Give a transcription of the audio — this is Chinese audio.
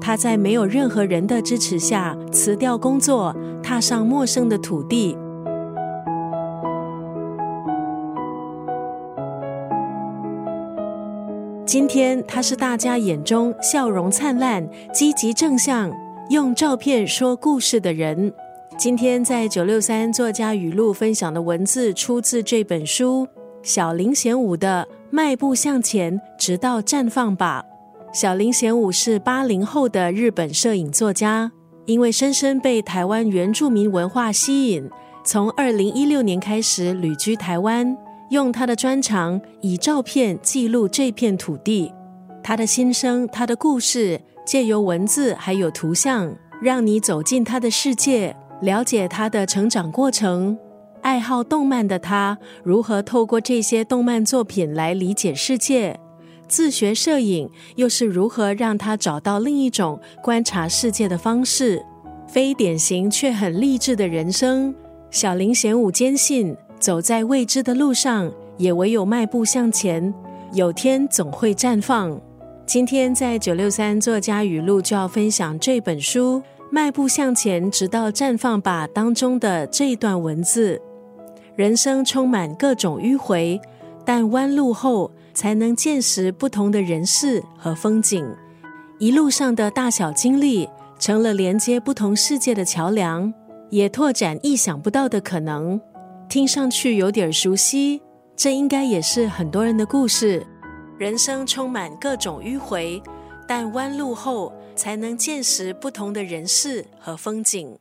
他在没有任何人的支持下辞掉工作，踏上陌生的土地。今天，他是大家眼中笑容灿烂、积极正向、用照片说故事的人。今天在九六三作家语录分享的文字，出自这本书小林贤武的《迈步向前，直到绽放吧》。小林贤武是八零后的日本摄影作家，因为深深被台湾原住民文化吸引，从二零一六年开始旅居台湾。用他的专长以照片记录这片土地，他的心声，他的故事，借由文字还有图像，让你走进他的世界，了解他的成长过程。爱好动漫的他，如何透过这些动漫作品来理解世界？自学摄影又是如何让他找到另一种观察世界的方式？非典型却很励志的人生，小林贤武坚信。走在未知的路上，也唯有迈步向前，有天总会绽放。今天在九六三作家语录就要分享这本书《迈步向前，直到绽放吧》当中的这一段文字：人生充满各种迂回，但弯路后才能见识不同的人事和风景。一路上的大小经历，成了连接不同世界的桥梁，也拓展意想不到的可能。听上去有点熟悉，这应该也是很多人的故事。人生充满各种迂回，但弯路后才能见识不同的人事和风景。